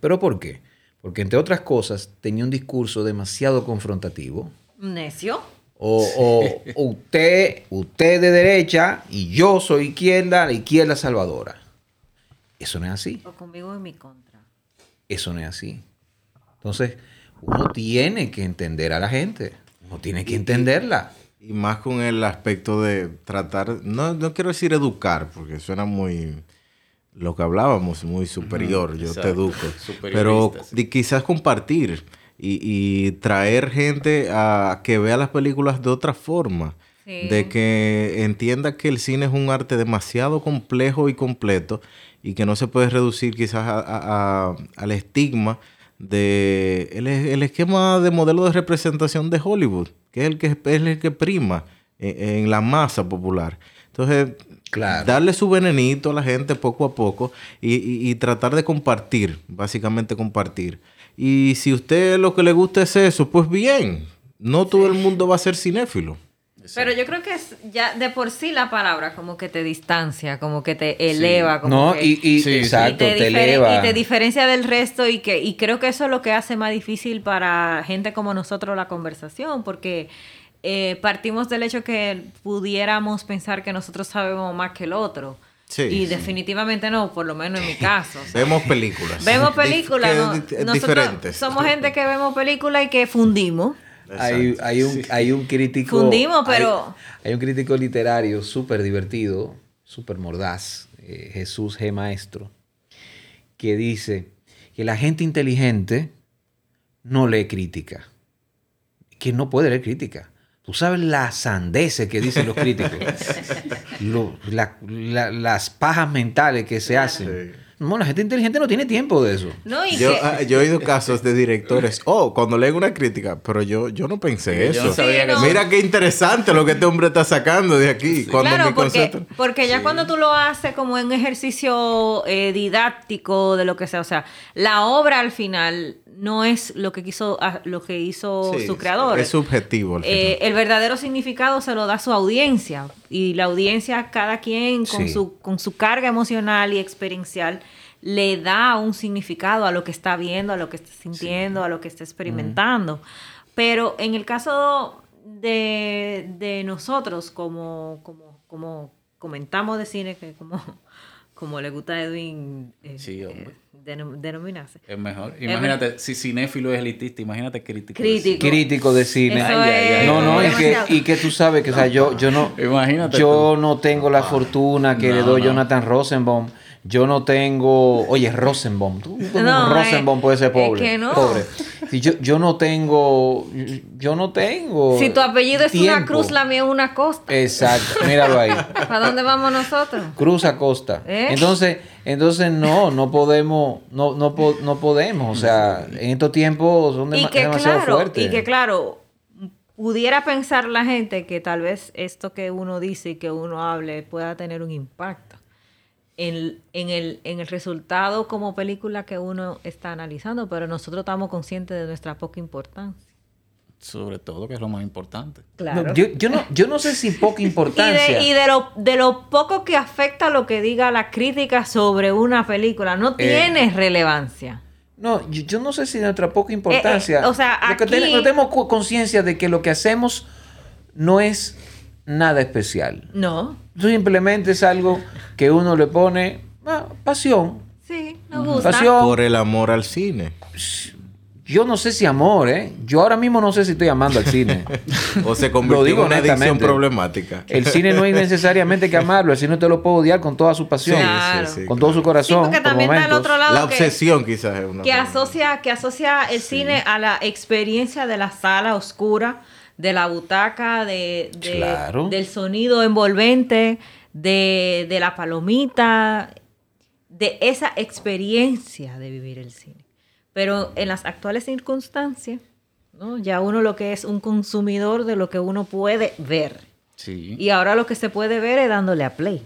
¿Pero por qué? Porque entre otras cosas tenía un discurso demasiado confrontativo. Necio. O, usted, usted de derecha y yo soy izquierda, la izquierda salvadora. Eso no es así. O conmigo en mi contra. Eso no es así. Entonces, uno tiene que entender a la gente. Uno tiene que entenderla. Y más con el aspecto de tratar, no, no quiero decir educar, porque suena muy lo que hablábamos, muy superior, yo te educo. Pero sí. quizás compartir y, y traer gente a que vea las películas de otra forma. Sí. de que entienda que el cine es un arte demasiado complejo y completo y que no se puede reducir quizás a- a- a- al estigma de el, el esquema de modelo de representación de Hollywood, que es el que, es el que prima en, en la masa popular. Entonces, Claro. darle su venenito a la gente poco a poco y, y- y tratar de compartir, básicamente compartir. Y si usted lo que le gusta es eso, pues bien, no todo el mundo va a ser cinéfilo. Pero yo creo que es ya de por sí la palabra como que te distancia, como que te eleva, como No, que... y, y- Sí, sí. exacto, y te, te, eleva. y te diferencia del resto y que y creo que eso es lo que hace más difícil para gente como nosotros la conversación porque eh, partimos del hecho que pudiéramos pensar que nosotros sabemos más que el otro Sí, y sí. definitivamente no por lo menos en mi caso o sea, Vemos películas. vemos películas ¿no? nosotros diferentes. somos gente que vemos películas y que fundimos Hay, hay un, hay un crítico. Fundimos, pero- Hay, hay un crítico literario súper divertido, súper mordaz, eh, Jesús G. Maestro, que dice que la gente inteligente no lee crítica. Que no puede leer crítica. Tú sabes las sandeces que dicen los críticos. Lo- la- la- las pajas mentales que se hacen. No, la gente inteligente no tiene tiempo de eso. no y Yo, que- ah, yo he oído casos de directores, oh, cuando leen una crítica, pero yo, yo no pensé Yo eso. no sabía Sí, que no. Mira qué interesante lo que este hombre está sacando de aquí. Cuando claro, me porque, porque ya cuando tú lo haces como en ejercicio eh, didáctico de lo que sea, o sea, la obra al final no es lo que quiso, ah, lo que hizo Sí, su creador. Es subjetivo. al Eh, el verdadero significado se lo da su audiencia y la audiencia cada quien con Sí. su con su carga emocional y experiencial le da un significado a lo que está viendo, a lo que está sintiendo, a lo que está experimentando. Pero en el caso de, de nosotros, como, como, como comentamos de cine, que como, como le gusta a Edwin eh, Sí, eh, denom- denominarse. Es mejor. Imagínate, si cinéfilo es elitista, imagínate crítico. Crítico. Crítico de cine. Eso Ay, ay, es ay. No, no, y que, y que tú sabes que, o sea, yo, yo no, Imagínate yo no tengo la fortuna que No, le doy no. Jonathan Rosenbaum. Yo no tengo, oye, Rosenbaum. Tú, tú No, Rosenbaum eh, puede ser es pobre. que no. Pobre. Si yo, yo no tengo, yo no tengo. Si tu apellido es una cruz, la mía es una costa. Exacto, míralo ahí. ¿Para dónde vamos nosotros? Cruz a costa. ¿Eh? Entonces, entonces no, no podemos, no, no, no podemos. O sea, en estos tiempos son Y dema- que demasiado claro, fuertes. y que claro, pudiera pensar la gente que tal vez esto que uno dice y que uno hable pueda tener un impacto en, en el, en el resultado como película que uno está analizando, pero nosotros estamos conscientes de nuestra poca importancia. Sobre todo, que es lo más importante. No, yo, yo no, yo no sé si poca Y importancia. de, y de lo, de lo poco que afecta lo que diga la crítica sobre una película, no Eh, tiene relevancia. No, yo, yo no sé si nuestra poca importancia. Eh, eh, o sea, Lo que aquí- no tenemos co- conciencia de que lo que hacemos no es nada especial. No, Simplemente es algo que uno le pone ah, pasión. sí, nos gusta. Pasión. Por el amor al cine. Yo no sé si amor, ¿eh? Yo ahora mismo no sé si estoy amando al cine. O se Lo convirtió digo en una adicción problemática. El cine no es necesariamente que amarlo, el cine te lo puede odiar con toda su pasión, Sí, Claro. sí, sí, con claro. todo su Sí, corazón. por también está momentos. otro lado La que- obsesión quizás es una que asocia, que asocia el cine a la experiencia de la sala oscura, de la butaca, de, de- Claro. del sonido envolvente, de, de la palomita, de esa experiencia de vivir el cine. Pero en las actuales circunstancias, ¿no? ya uno lo que es un consumidor de lo que uno puede ver. Sí. Y ahora lo que se puede ver es dándole a play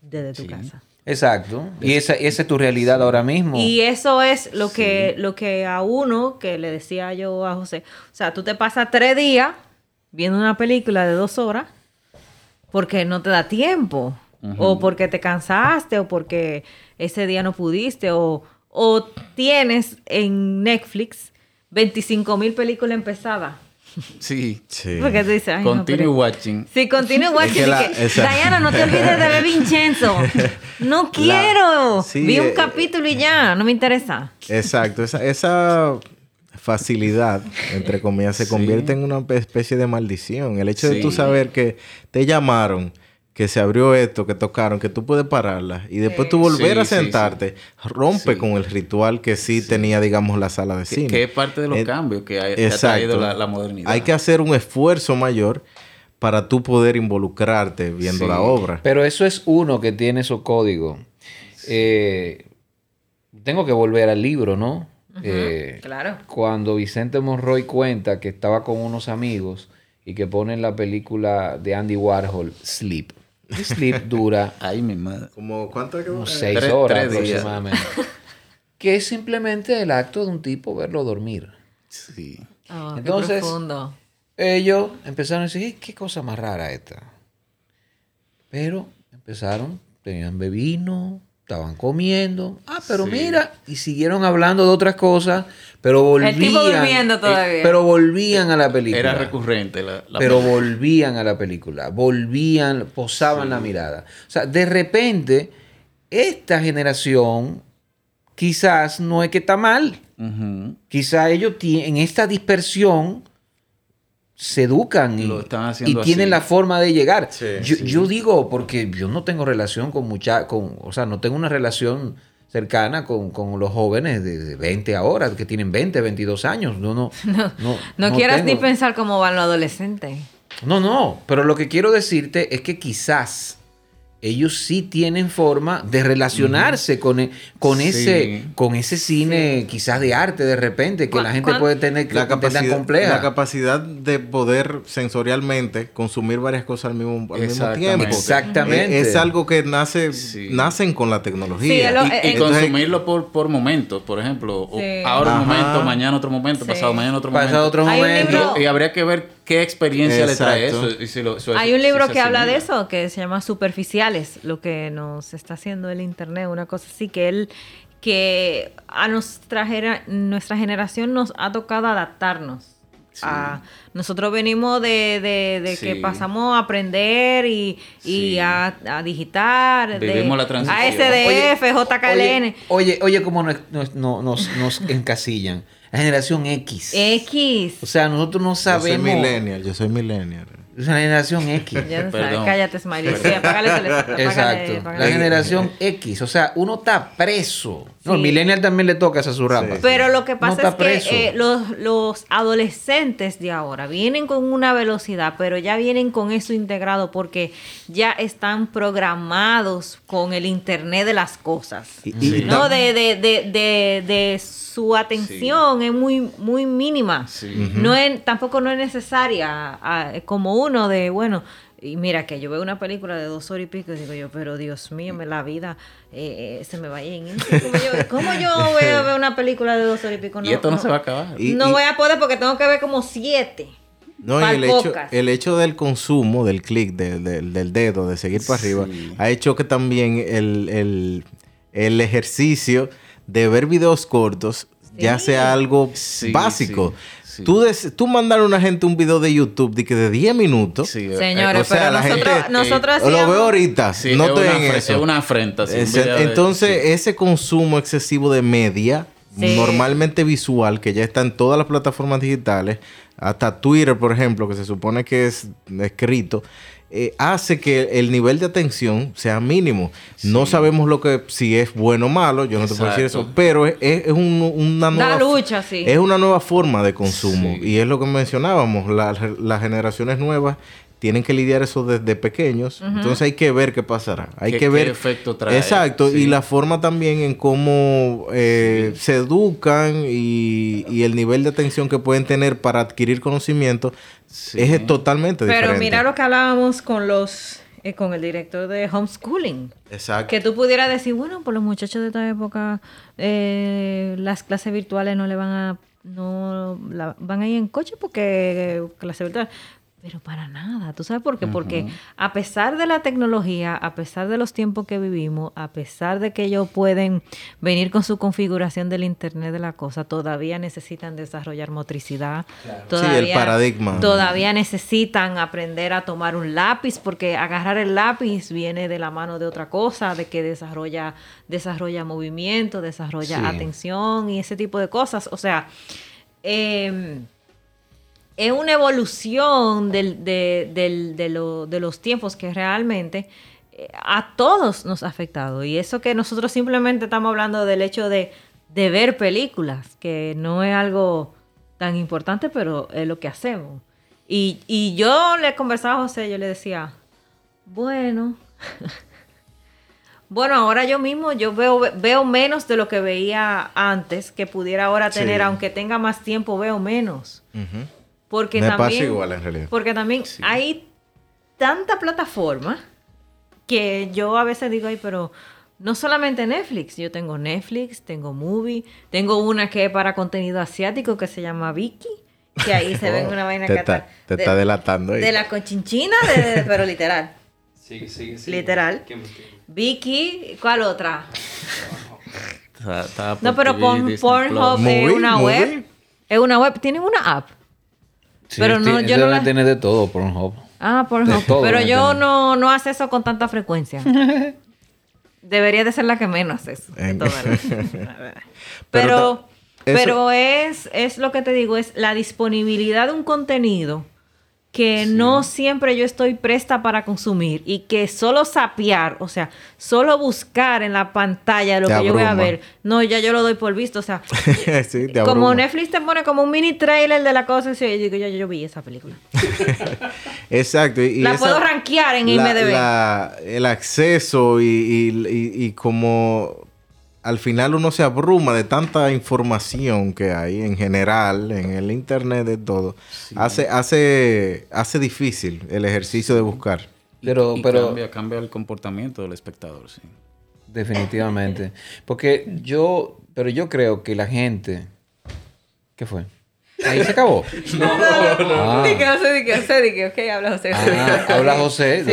desde tu Sí. casa. Exacto. Y esa, esa es tu realidad ahora mismo. Y eso es lo que, lo que a uno, que le decía yo a José, o sea, tú te pasas tres días viendo una película de dos horas porque no te da tiempo, o porque te cansaste, o porque ese día no pudiste, o, o tienes en Netflix 25 mil películas empezadas. Sí. Sí. Porque tú dices, ay, no, Continue pero- watching. Sí, continúa watching. que la- y que, esa- Diana, no te olvides de ver Vincenzo. No quiero. sí, Vi un eh, capítulo y ya, no me interesa. Exacto, esa, esa facilidad, entre comillas, se Sí. convierte en una especie de maldición. El hecho de tú saber que te llamaron, que se abrió esto, que tocaron, que tú puedes pararla y después tú volver Sí, a sí, sentarte, rompe Sí. con el ritual que sí, tenía, digamos, la sala de cine. que es parte de los Eh, cambios que ha, que ha traído la, la modernidad. Hay que hacer un esfuerzo mayor para tú poder involucrarte viendo Sí. la obra. Pero eso es uno que tiene esos códigos. Eh, tengo que volver al libro, ¿no? Eh, Claro. Cuando Vicente Monroy cuenta que estaba con unos amigos y que ponen la película de Andy Warhol, Sleep. Sleep dura Ay, mi madre. Como, ¿Cuánto es que unos seis tres- horas tres días. aproximadamente. que es simplemente el acto de un tipo verlo dormir. Sí. Oh, Entonces-. Ellos empezaron a decir, "Ey, qué cosa más rara esta. Pero empezaron, tenían bebino, estaban comiendo. Ah, pero Sí. mira, y siguieron hablando de otras cosas, pero volvían. El tipo durmiendo todavía. pero volvían a la película. Era recurrente la, la pero volvían a la película, volvían, posaban la mirada. O sea, de repente, esta generación quizás no es que está mal. Ujú. Quizá ellos en esta dispersión se educan y, tienen así. la forma de llegar. Sí, yo, sí. yo digo, porque yo no tengo relación con mucha, con, o sea, no tengo una relación cercana con, con los jóvenes de, de 20 ahora, que tienen 20, 22 años. No, no, no, No, no quieras ni tengo. pensar cómo van los adolescentes. No, no, pero lo que quiero decirte es que quizás ellos sí tienen forma de relacionarse con, e- con, Sí. ese, con ese cine quizás de arte de repente, que la gente puede tener que la que tan capacidad, compleja. la capacidad de poder sensorialmente consumir varias cosas al mismo, al mismo tiempo. Exactamente. Es, es algo que nace, Sí. nacen con la tecnología. Sí, es lo- Y, y Entonces- consumirlo por, por momentos, por ejemplo. O. Ahora un momento, mañana otro momento, Sí. pasado mañana otro Pasado momento. otro momento. y habría que ver qué experiencia le trae eso. y si lo- si Hay un libro si que habla de eso, que se llama Superficiales, lo que nos está haciendo el internet, una cosa así, que él, que a nuestra, nuestra generación nos ha tocado adaptarnos. A, nosotros venimos de, de- de que pasamos a aprender y, y Sí. a, a digitar. de Vivimos la transición. ASDF, JKLN. Oye, oye, oye cómo nos, nos, nos- nos- nos encasillan. La generación X. X. O sea, nosotros no Yo soy sabemos. millennial, yo soy millennial. Es la generación X. Ya no sabes, Perdón. cállate, Smiley. Sí, apágale el teléfono, apágale, Exacto. apágale. La generación X. O sea, uno está preso. No, el millennial también le toca esa su rapa. Sí. Pero lo que pasa es que eh, los, los adolescentes de ahora vienen con una velocidad, pero ya vienen con eso integrado porque ya están programados con el Internet de las cosas. Y- ¿no? De, de, de, de, de su atención es muy, muy mínima. Sí. no es, tampoco no es necesaria ah, como uno de, bueno, y mira que yo veo una película de dos horas y pico y digo yo, pero Dios mío, me la vida eh, eh, se me va a ir en. ¿Cómo yo, cómo yo voy a ver una película de dos horas y pico? Y esto no, se va a acabar. Y- no y- voy a poder porque tengo que ver como siete. No, y el hecho, el hecho del consumo, del clic, de- de- del dedo, de seguir para arriba, ha hecho que también el, el- el ejercicio de ver videos cortos ya sea algo Sí, básico. Sí. Tú, des- tú mandar a una gente un video de YouTube de que de 10 minutos. Sí, eh, Señores, o sea, pero la nosotros, gente- nosotros Lo hacíamos- veo ahorita, sí, no es estoy en eso. Es una afrenta. sí, un Ese- video de- entonces, sí. ese consumo excesivo de media, Sí. normalmente visual, que ya está en todas las plataformas digitales, hasta Twitter, por ejemplo, que se supone que es escrito, eh, hace que el nivel de atención sea mínimo. No sabemos lo que si es bueno o malo, yo no te puedo decir eso, pero es, es- es un- una nueva lucha, sí. Es una nueva forma de consumo Sí. y es lo que mencionábamos, la- las generaciones nuevas tienen que lidiar eso desde pequeños, entonces hay que ver qué pasará. Hay ¿Qué- que qué ver efecto trae? Exacto, Sí. y la forma también en cómo eh, se educan y, y el nivel de atención que pueden tener para adquirir conocimiento Sí. es totalmente Pero diferente. mira lo que hablábamos con los eh, con el director de homeschooling. Exacto. Que tú pudieras decir, bueno, pues los muchachos de esta época, eh, las clases virtuales no le van a, no la- van a ir en coche porque eh, clase virtual. Pero para nada, ¿tú sabes por qué? Porque a pesar de la tecnología, a pesar de los tiempos que vivimos, a pesar de que ellos pueden venir con su configuración del Internet de la cosa, todavía necesitan desarrollar motricidad. Sí, el paradigma. Todavía necesitan aprender a tomar un lápiz, porque agarrar el lápiz viene de la mano de otra cosa, de que desarrolla, desarrolla movimiento, desarrolla Sí. atención y ese tipo de cosas. O sea, em, es una evolución del- de, del- de lo- de los tiempos que realmente eh, a todos nos ha afectado. Y eso que nosotros simplemente estamos hablando del hecho de, de ver películas, que no es algo tan importante, pero es lo que hacemos. Y, y yo le conversaba a José, yo le decía, bueno, bueno, ahora yo mismo yo veo, veo menos de lo que veía antes, que pudiera ahora tener, Sí. aunque tenga más tiempo, veo menos. Ujú. Porque Me pasa también, igual, en realidad. Porque también Sí. hay tanta plataforma que yo a veces digo, ay, pero no solamente Netflix, yo tengo Netflix, tengo Movie, tengo una que es para contenido asiático que se llama Vicky, que ahí se ve una vaina Te que está- te está delatando ahí. De la conchinchina, de- pero literal. Sigue, sigue, sigue. Literal. Vicky, ¿cuál otra? No, pero Pornhub es una movie. web. Es una web. Tienen una app. Sí, Pero no, yo no la- tener de todo. Ah, Pornhub. De todo, Pero ¿me yo no, no hace eso con tanta frecuencia. Debería de ser la que menos hace eso. En- Pero pero es, es lo que te digo, es la disponibilidad de un contenido que no siempre yo estoy presta para consumir y que solo sapear, o sea, solo buscar en la pantalla lo Te que yo voy a ver. No, ya yo lo doy por visto, o sea, sí, te como. Netflix te pone como un mini trailer de la cosa, y yo digo, ya yo vi esa película. Exacto. Y, y La esa- puedo rankear en la- IMDb. la- el acceso y- y como al final uno se abruma de tanta información que hay en general, en el internet, de todo, hace, hace, hace difícil el ejercicio de buscar. Y- Pero- y pero- cambia, cambia el comportamiento del espectador, sí. Definitivamente. Porque yo, pero yo creo que la gente. ¿Qué fue? Ahí se acabó. Ah. Di que José, di que José, di que, ok, habla José. Ah, habla José. Sí,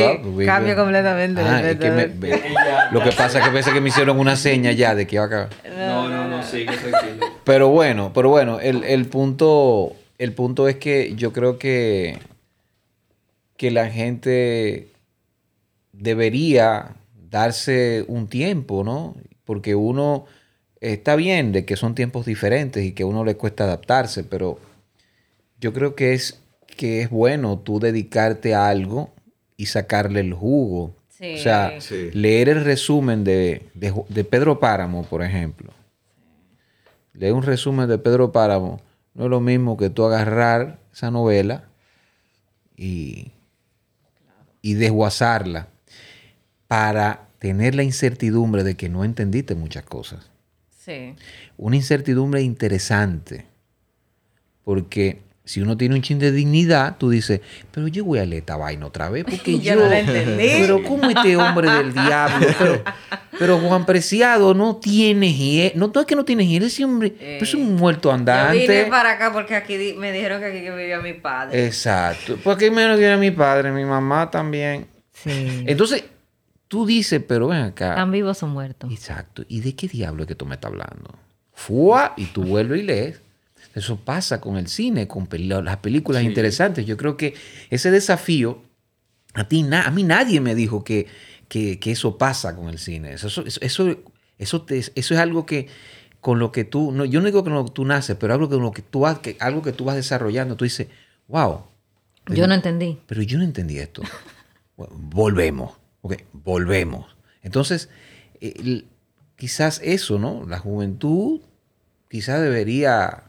ah, bien. completamente. Ah, es que me- lo que pasa es que parece que me hicieron una seña ya de que iba a acabar. No, no, no, sigue tranquilo. Pero bueno, pero bueno, el, el punto, el punto es que yo creo que, que la gente debería darse un tiempo, ¿no? Porque uno está bien de que son tiempos diferentes y que a uno le cuesta adaptarse, pero yo creo que es que es bueno tú dedicarte a algo y sacarle el jugo. Sí. O sea, Sí. leer el resumen de, de de Pedro Páramo, por ejemplo. Leer un resumen de Pedro Páramo no es lo mismo que tú agarrar esa novela y, y desguazarla para tener la incertidumbre de que no entendiste muchas cosas. Sí. Una incertidumbre interesante. Porque si uno tiene un chin de dignidad, tú dices, pero yo voy a leer esta vaina otra vez porque Yo yo... no la entendí. Pero ¿cómo este hombre del diablo? Pero, pero Juan Preciado no tiene hiel. No, no es que no tiene hiel, ese hombre Eh, es un muerto Yo andante. vine para acá porque aquí di- me dijeron que aquí vivía mi padre. Exacto. Porque menos que era mi padre, mi mamá también. sí. Entonces, tú dices, pero ven acá. ¿Están vivos o muertos? Exacto. ¿Y de qué diablo es que tú me estás hablando? Fua, y tú vuelves y lees. Eso pasa con el cine, con pel- las películas interesantes. Yo creo que ese desafío, a ti, a mí nadie me dijo que, que, que eso pasa con el cine. Eso, eso, eso, eso, te- eso es algo que con lo que tú, no, yo no digo que con lo que tú naces, pero algo, que, con lo que tú vas, que, algo que tú vas desarrollando. Tú dices, wow, Yo no entendí. pero yo no entendí esto. Volvemos. Ok, volvemos. Entonces, eh, el- quizás eso, ¿no? La juventud quizás debería,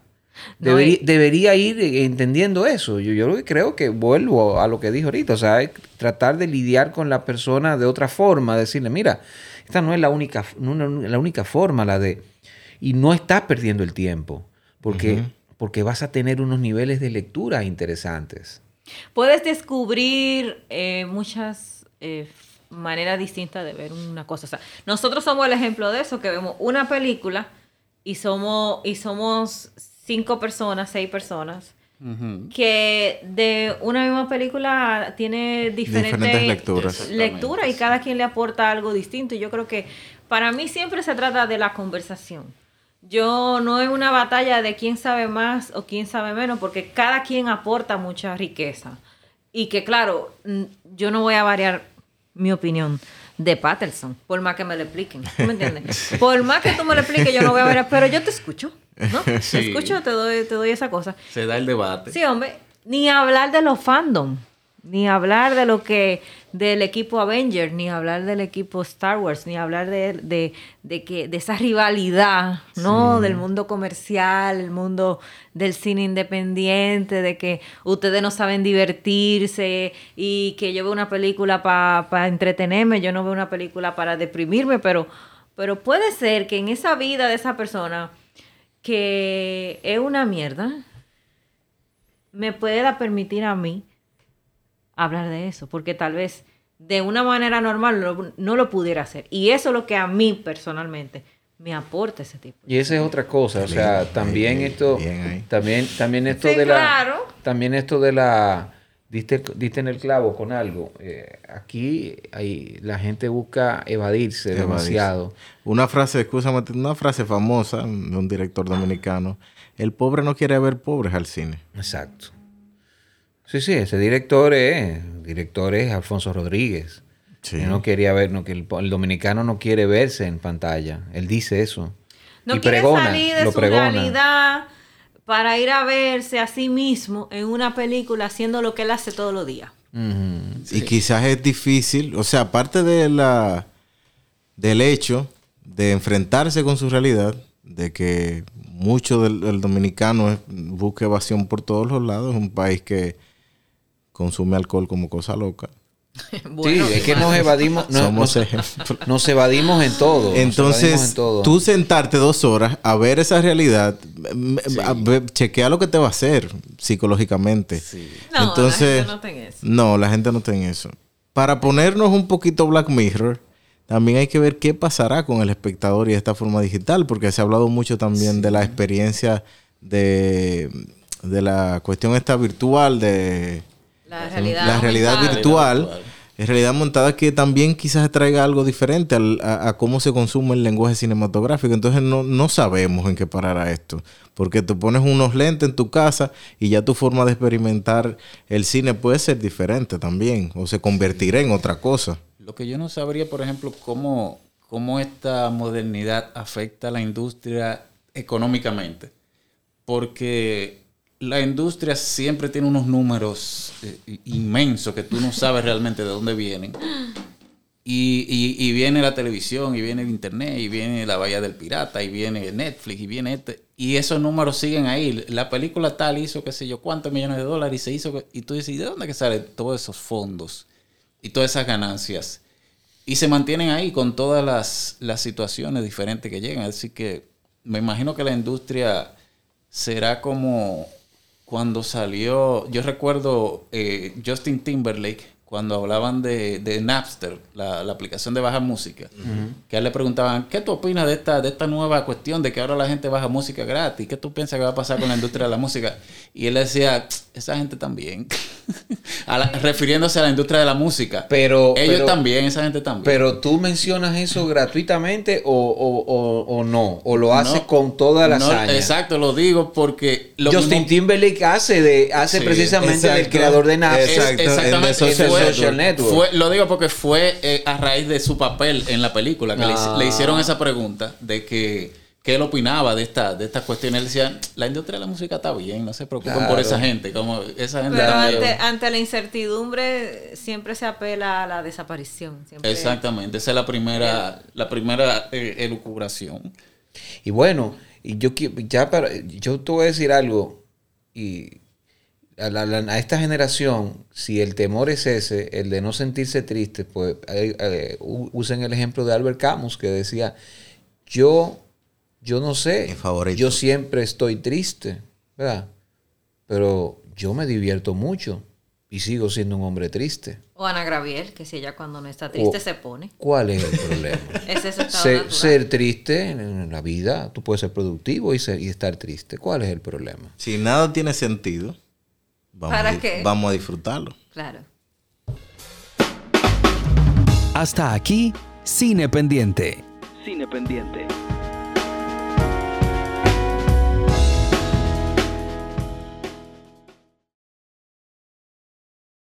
No, debería, y- debería ir entendiendo eso. Yo, yo creo que vuelvo a lo que dije ahorita. O sea, tratar de lidiar con la persona de otra forma. Decirle, mira, esta no es la única, no es la única forma, la de... Y no estás perdiendo el tiempo. Porque, porque vas a tener unos niveles de lectura interesantes. Puedes descubrir eh, muchas eh, maneras distintas de ver una cosa. O sea, nosotros somos el ejemplo de eso, que vemos una película y somos, y somos cinco personas, seis personas, que de una misma película tiene diferentes, Diferentes lecturas. lecturas y cada quien le aporta algo distinto. Y yo creo que para mí siempre se trata de la conversación. Yo no es una batalla de quién sabe más o quién sabe menos, porque cada quien aporta mucha riqueza. Y que claro, yo no voy a variar mi opinión de Patterson, por más que me lo expliquen. ¿Tú me entiendes? Por más que tú me lo expliques, yo no voy a variar, pero yo te escucho, ¿no? Te escucho, te doy, te doy esa cosa. Se da el debate. Sí, hombre, ni hablar de los fandom. Ni hablar de lo que del equipo Avengers, ni hablar del equipo Star Wars, ni hablar de, de, de que, de esa rivalidad, ¿no? Del mundo comercial, el mundo del cine independiente, de que ustedes no saben divertirse y que yo veo una película para entretenerme, yo no veo una película para deprimirme, pero, pero puede ser que en esa vida de esa persona que es una mierda, me pueda permitir a mí hablar de eso, porque tal vez de una manera normal no, no, lo pudiera hacer. Y eso es lo que a mí personalmente me aporta ese tipo. Y esa es otra cosa, o sea, también esto, también, también esto de la, también esto de la, diste, diste en el clavo con algo. Eh, aquí hay, la gente busca evadirse, demasiado. Una frase, escúchame, una frase famosa de un director dominicano. El pobre no quiere ver pobres al cine. Exacto. Sí, sí, ese director es, director es Alfonso Rodríguez. Sí. no quería ver, no, que el, dominicano no quiere verse en pantalla. Él dice eso. No quiere salir de su realidad para ir a verse a sí mismo en una película haciendo lo que él hace todos los días. Y quizás es difícil, o sea, aparte de la del hecho de enfrentarse con su realidad, de que mucho del, dominicano busca evasión por todos los lados, es un país que consume alcohol como cosa loca. sí, es que nos evadimos, nos, nos, evadimos en todo. Entonces, tú sentarte dos horas a ver esa realidad, chequea lo que te va a hacer psicológicamente. No, Entonces, la gente no en eso. No, la gente no está en eso. Para ponernos un poquito Black Mirror, también hay que ver qué pasará con el espectador y esta forma digital, porque se ha hablado mucho también de la experiencia de, de la cuestión esta virtual, de la realidad, la realidad virtual, en realidad montada que también quizás traiga algo diferente a, cómo se consume el lenguaje cinematográfico. Entonces no, no sabemos en qué parará esto. Porque tú pones unos lentes en tu casa y ya tu forma de experimentar el cine puede ser diferente también. O se convertirá en otra cosa. Lo que yo no sabría, por ejemplo, cómo, cómo esta modernidad afecta a la industria económicamente. Porque la industria siempre tiene unos números eh, inmensos que tú no sabes realmente de dónde vienen. Y, viene la televisión, y viene el internet, y viene la Bahía del Pirata, y viene Netflix, y viene este. Y esos números siguen ahí. La película tal hizo, qué sé yo, cuántos millones de dólares, y se hizo. Y tú dices, ¿y de dónde que salen todos esos fondos y todas esas ganancias? Y se mantienen ahí con todas las, las situaciones diferentes que llegan. Así que me imagino que la industria será como cuando salió, yo recuerdo eh, Justin Timberlake cuando hablaban de, de Napster, la, aplicación de baja música, que a él le preguntaban, ¿qué tú opinas de esta, de esta nueva cuestión de que ahora la gente baja música gratis? ¿Qué tú piensas que va a pasar con la industria de la música? Y él decía, esa gente también, refiriéndose a la industria de la música. Pero ellos también, esa gente también. Pero tú mencionas eso gratuitamente o, no, o lo haces con toda la no, Exacto, lo digo porque... Justin Timberlake hace, de, hace precisamente del creador de Napster. exactamente lo digo porque fue eh, a raíz de su papel en la película que le, ah. hicieron esa pregunta de que, él opinaba de esta de estas cuestiones. Él decía, la industria de la música está bien, no se preocupen por esa gente. Como esa gente Pero ante, la incertidumbre siempre se apela a la desaparición. Exactamente, esa es la primera, la primera eh, elucubración. Y bueno, y yo ya para, yo te voy a decir algo y a, esta generación, si el temor es ese, el de no sentirse triste, pues eh, usen el ejemplo de Albert Camus que decía, yo, yo no sé, yo siempre estoy triste, ¿verdad? Pero yo me divierto mucho y sigo siendo un hombre triste. O Ana Graviel, que si ella cuando no está triste se pone. ¿Cuál es el problema? ser, ser, triste en la vida, tú puedes ser productivo y, ser, y estar triste. ¿Cuál es el problema? Si nada tiene sentido vamos, ¿Para a, qué? vamos a disfrutarlo. Claro. Hasta aquí, Cine Pendiente. Cine Pendiente.